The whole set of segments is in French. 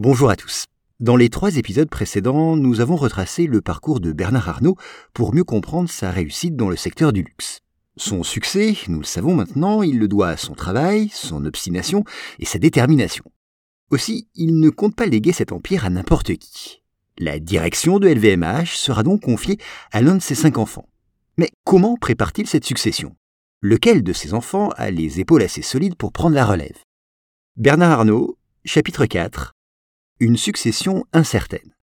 Bonjour à tous. Dans les trois épisodes précédents, nous avons retracé le parcours de Bernard Arnault pour mieux comprendre sa réussite dans le secteur du luxe. Son succès, nous le savons maintenant, il le doit à son travail, son obstination et sa détermination. Aussi, il ne compte pas léguer cet empire à n'importe qui. La direction de LVMH sera donc confiée à l'un de ses cinq enfants. Mais comment prépare-t-il cette succession? Lequel de ses enfants a les épaules assez solides pour prendre la relève? Bernard Arnault, chapitre 4 Une succession incertaine.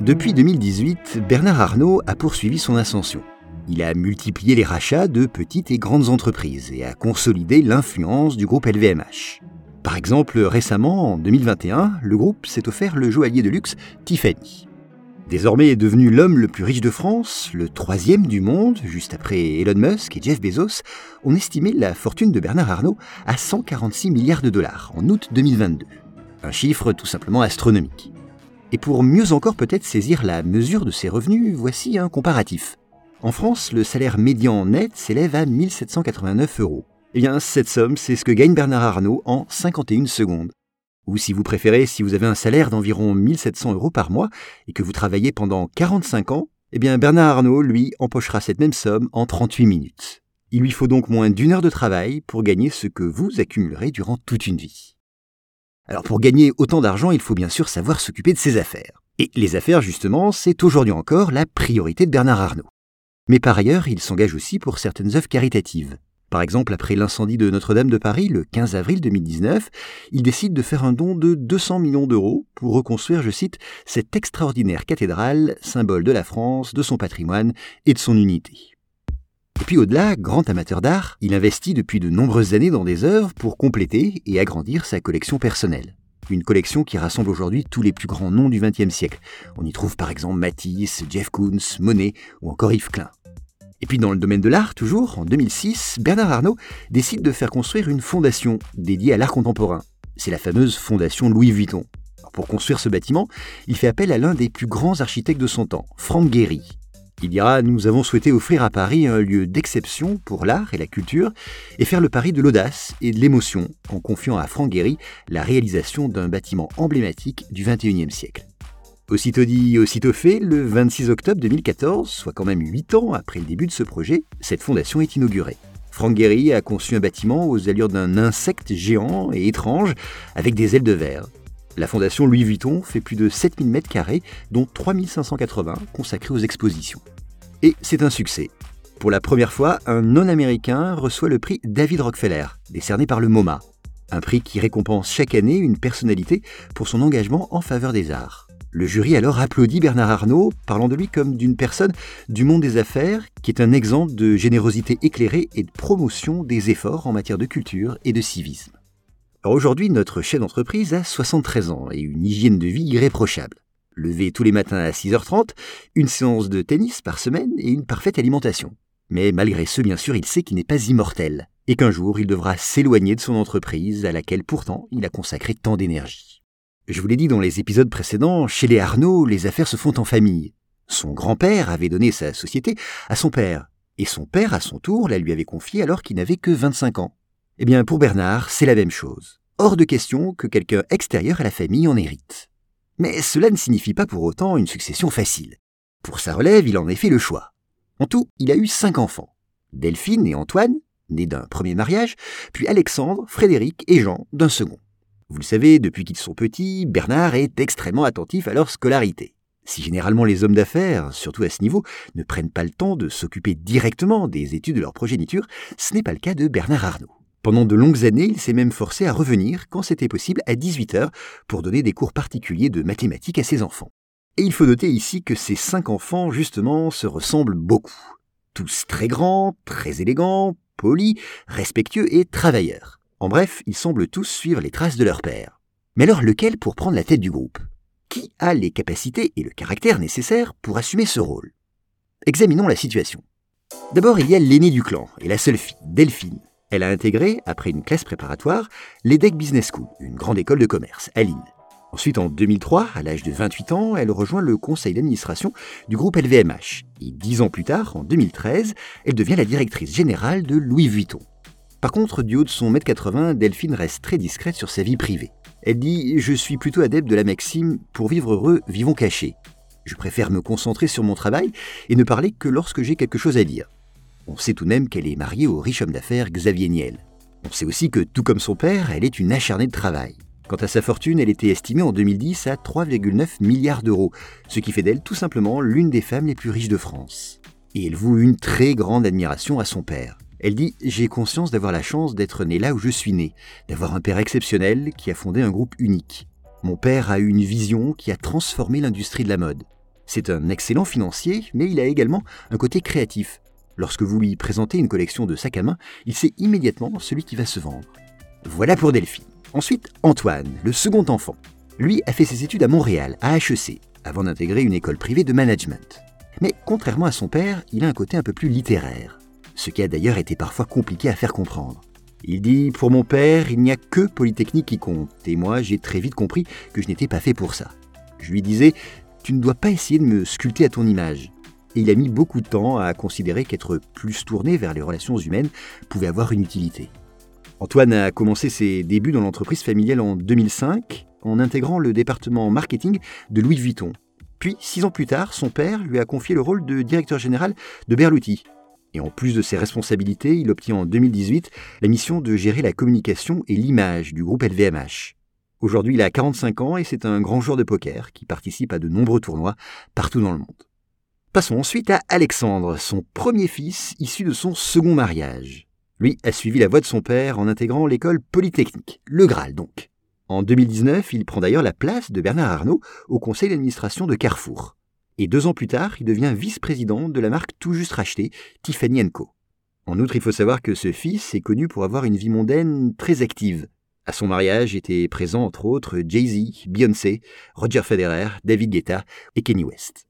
Depuis 2018, Bernard Arnault a poursuivi son ascension. Il a multiplié les rachats de petites et grandes entreprises et a consolidé l'influence du groupe LVMH. Par exemple, récemment, en 2021, le groupe s'est offert le joaillier de luxe Tiffany. Désormais devenu l'homme le plus riche de France, le troisième du monde, juste après Elon Musk et Jeff Bezos, on estimait la fortune de Bernard Arnault à 146 milliards de dollars en août 2022. Un chiffre tout simplement astronomique. Et pour mieux encore peut-être saisir la mesure de ses revenus, voici un comparatif. En France, le salaire médian net s'élève à 1789 euros. Eh bien, cette somme, c'est ce que gagne Bernard Arnault en 51 secondes. Ou si vous préférez, si vous avez un salaire d'environ 1700 euros par mois et que vous travaillez pendant 45 ans, eh bien Bernard Arnault, lui, empochera cette même somme en 38 minutes. Il lui faut donc moins d'une heure de travail pour gagner ce que vous accumulerez durant toute une vie. Alors pour gagner autant d'argent, il faut bien sûr savoir s'occuper de ses affaires. Et les affaires, justement, c'est aujourd'hui encore la priorité de Bernard Arnault. Mais par ailleurs, il s'engage aussi pour certaines œuvres caritatives. Par exemple, après l'incendie de Notre-Dame de Paris le 15 avril 2019, il décide de faire un don de 200 millions d'euros pour reconstruire, je cite, cette extraordinaire cathédrale, symbole de la France, de son patrimoine et de son unité. Et puis au-delà, grand amateur d'art, il investit depuis de nombreuses années dans des œuvres pour compléter et agrandir sa collection personnelle. Une collection qui rassemble aujourd'hui tous les plus grands noms du XXe siècle. On y trouve par exemple Matisse, Jeff Koons, Monet ou encore Yves Klein. Et puis dans le domaine de l'art, toujours, en 2006, Bernard Arnault décide de faire construire une fondation dédiée à l'art contemporain. C'est la fameuse fondation Louis Vuitton. pour construire ce bâtiment, il fait appel à l'un des plus grands architectes de son temps, Franck Gehry. Il dira Nous avons souhaité offrir à Paris un lieu d'exception pour l'art et la culture et faire le pari de l'audace et de l'émotion en confiant à Franck Gehry la réalisation d'un bâtiment emblématique du XXIe siècle. Aussitôt dit, aussitôt fait, le 26 octobre 2014, soit quand même 8 ans après le début de ce projet, cette fondation est inaugurée. Frank Gehry a conçu un bâtiment aux allures d'un insecte géant et étrange avec des ailes de verre. La fondation Louis Vuitton fait plus de 7000 m2, dont 3580 consacrés aux expositions. Et c'est un succès. Pour la première fois, un non-américain reçoit le prix David Rockefeller, décerné par le MoMA, un prix qui récompense chaque année une personnalité pour son engagement en faveur des arts. Le jury alors applaudit Bernard Arnault, parlant de lui comme d'une personne du monde des affaires, qui est un exemple de générosité éclairée et de promotion des efforts en matière de culture et de civisme. Aujourd'hui, notre chef d'entreprise a 73 ans et une hygiène de vie irréprochable. Levé tous les matins à 6h30, une séance de tennis par semaine et une parfaite alimentation. Mais malgré ce, bien sûr, il sait qu'il n'est pas immortel et qu'un jour il devra s'éloigner de son entreprise à laquelle pourtant il a consacré tant d'énergie. Je vous l'ai dit dans les épisodes précédents, chez les Arnaud, les affaires se font en famille. Son grand-père avait donné sa société à son père, et son père, à son tour, la lui avait confiée alors qu'il n'avait que 25 ans. Eh bien, pour Bernard, c'est la même chose. Hors de question que quelqu'un extérieur à la famille en hérite. Mais cela ne signifie pas pour autant une succession facile. Pour sa relève, il en a fait le choix. En tout, il a eu cinq enfants. Delphine et Antoine, nés d'un premier mariage, puis Alexandre, Frédéric et Jean d'un second. Vous le savez, depuis qu'ils sont petits, Bernard est extrêmement attentif à leur scolarité. Si généralement les hommes d'affaires, surtout à ce niveau, ne prennent pas le temps de s'occuper directement des études de leur progéniture, ce n'est pas le cas de Bernard Arnault. Pendant de longues années, il s'est même forcé à revenir, quand c'était possible, à 18 heures pour donner des cours particuliers de mathématiques à ses enfants. Et il faut noter ici que ces cinq enfants, justement, se ressemblent beaucoup. Tous très grands, très élégants, polis, respectueux et travailleurs. En bref, ils semblent tous suivre les traces de leur père. Mais alors lequel pour prendre la tête du groupe? Qui a les capacités et le caractère nécessaires pour assumer ce rôle? Examinons la situation. D'abord, il y a l'aîné du clan et la seule fille, Delphine. Elle a intégré, après une classe préparatoire, l'EDEC Business School, une grande école de commerce, à Lille. Ensuite, en 2003, à l'âge de 28 ans, elle rejoint le conseil d'administration du groupe LVMH. Et dix ans plus tard, en 2013, elle devient la directrice générale de Louis Vuitton. Par contre, du haut de son mètre 80, Delphine reste très discrète sur sa vie privée. Elle dit Je suis plutôt adepte de la maxime Pour vivre heureux, vivons cachés. Je préfère me concentrer sur mon travail et ne parler que lorsque j'ai quelque chose à dire. On sait tout de même qu'elle est mariée au riche homme d'affaires Xavier Niel. On sait aussi que, tout comme son père, elle est une acharnée de travail. Quant à sa fortune, elle était estimée en 2010 à 3,9 milliards d'euros, ce qui fait d'elle tout simplement l'une des femmes les plus riches de France. Et elle voue une très grande admiration à son père. Elle dit J'ai conscience d'avoir la chance d'être née là où je suis née, d'avoir un père exceptionnel qui a fondé un groupe unique. Mon père a eu une vision qui a transformé l'industrie de la mode. C'est un excellent financier, mais il a également un côté créatif. Lorsque vous lui présentez une collection de sacs à main, il sait immédiatement celui qui va se vendre. Voilà pour Delphine. Ensuite, Antoine, le second enfant. Lui a fait ses études à Montréal, à HEC, avant d'intégrer une école privée de management. Mais contrairement à son père, il a un côté un peu plus littéraire, ce qui a d'ailleurs été parfois compliqué à faire comprendre. Il dit Pour mon père, il n'y a que Polytechnique qui compte, et moi j'ai très vite compris que je n'étais pas fait pour ça. Je lui disais Tu ne dois pas essayer de me sculpter à ton image. Et il a mis beaucoup de temps à considérer qu'être plus tourné vers les relations humaines pouvait avoir une utilité. Antoine a commencé ses débuts dans l'entreprise familiale en 2005 en intégrant le département marketing de Louis Vuitton. Puis, six ans plus tard, son père lui a confié le rôle de directeur général de Berluti. Et en plus de ses responsabilités, il obtient en 2018 la mission de gérer la communication et l'image du groupe LVMH. Aujourd'hui, il a 45 ans et c'est un grand joueur de poker qui participe à de nombreux tournois partout dans le monde. Passons ensuite à Alexandre, son premier fils issu de son second mariage. Lui a suivi la voie de son père en intégrant l'école polytechnique, le Graal donc. En 2019, il prend d'ailleurs la place de Bernard Arnault au conseil d'administration de Carrefour. Et deux ans plus tard, il devient vice-président de la marque tout juste rachetée, Tiffany Co. En outre, il faut savoir que ce fils est connu pour avoir une vie mondaine très active. À son mariage étaient présents entre autres Jay-Z, Beyoncé, Roger Federer, David Guetta et Kenny West.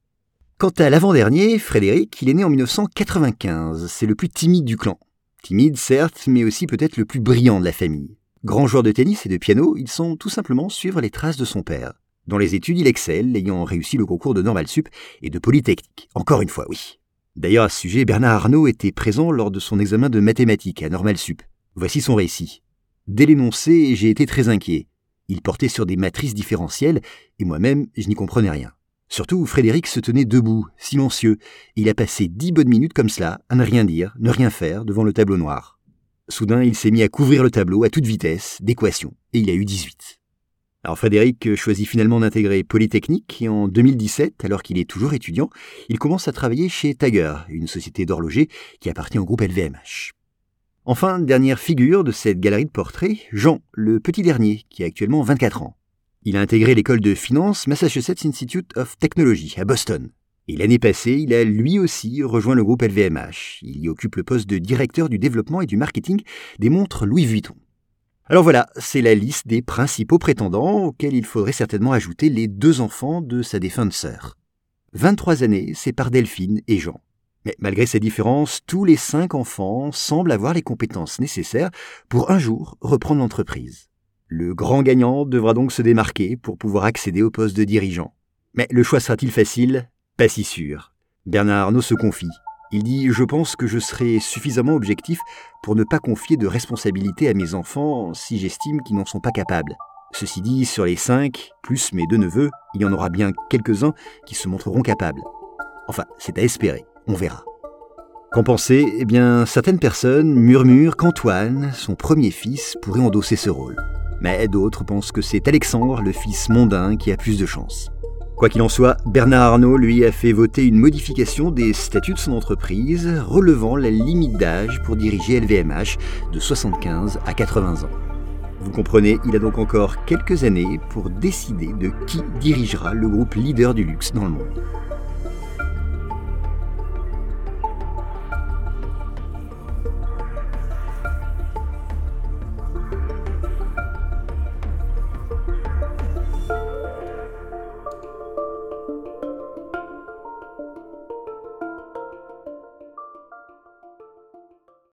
Quant à l'avant-dernier, Frédéric, il est né en 1995. C'est le plus timide du clan. Timide, certes, mais aussi peut-être le plus brillant de la famille. Grand joueur de tennis et de piano, ils sont tout simplement suivre les traces de son père. Dans les études, il excelle, ayant réussi le concours de Normal Sup et de Polytechnique. Encore une fois, oui. D'ailleurs, à ce sujet, Bernard Arnault était présent lors de son examen de mathématiques à Normal Sup. Voici son récit. Dès l'énoncé, j'ai été très inquiet. Il portait sur des matrices différentielles, et moi-même, je n'y comprenais rien. Surtout, Frédéric se tenait debout, silencieux. Il a passé dix bonnes minutes comme cela, à ne rien dire, ne rien faire, devant le tableau noir. Soudain, il s'est mis à couvrir le tableau à toute vitesse, d'équations, et il a eu 18. Alors Frédéric choisit finalement d'intégrer Polytechnique et en 2017, alors qu'il est toujours étudiant, il commence à travailler chez Tiger, une société d'horloger qui appartient au groupe LVMH. Enfin, dernière figure de cette galerie de portraits, Jean, le petit dernier, qui a actuellement 24 ans. Il a intégré l'école de finance Massachusetts Institute of Technology à Boston. Et l'année passée, il a lui aussi rejoint le groupe LVMH. Il y occupe le poste de directeur du développement et du marketing des montres Louis Vuitton. Alors voilà, c'est la liste des principaux prétendants auxquels il faudrait certainement ajouter les deux enfants de sa défunte sœur. 23 années par Delphine et Jean. Mais malgré ces différences, tous les cinq enfants semblent avoir les compétences nécessaires pour un jour reprendre l'entreprise. Le grand gagnant devra donc se démarquer pour pouvoir accéder au poste de dirigeant. Mais le choix sera-t-il facile? Pas si sûr. Bernard Arnault se confie. Il dit Je pense que je serai suffisamment objectif pour ne pas confier de responsabilité à mes enfants si j'estime qu'ils n'en sont pas capables. Ceci dit, sur les cinq, plus mes deux neveux, il y en aura bien quelques-uns qui se montreront capables. Enfin, c'est à espérer, on verra. Qu'en penser? Eh bien, certaines personnes murmurent qu'Antoine, son premier fils, pourrait endosser ce rôle mais d'autres pensent que c'est Alexandre, le fils mondain, qui a plus de chance. Quoi qu'il en soit, Bernard Arnault lui a fait voter une modification des statuts de son entreprise, relevant la limite d'âge pour diriger LVMH de 75 à 80 ans. Vous comprenez, il a donc encore quelques années pour décider de qui dirigera le groupe leader du luxe dans le monde.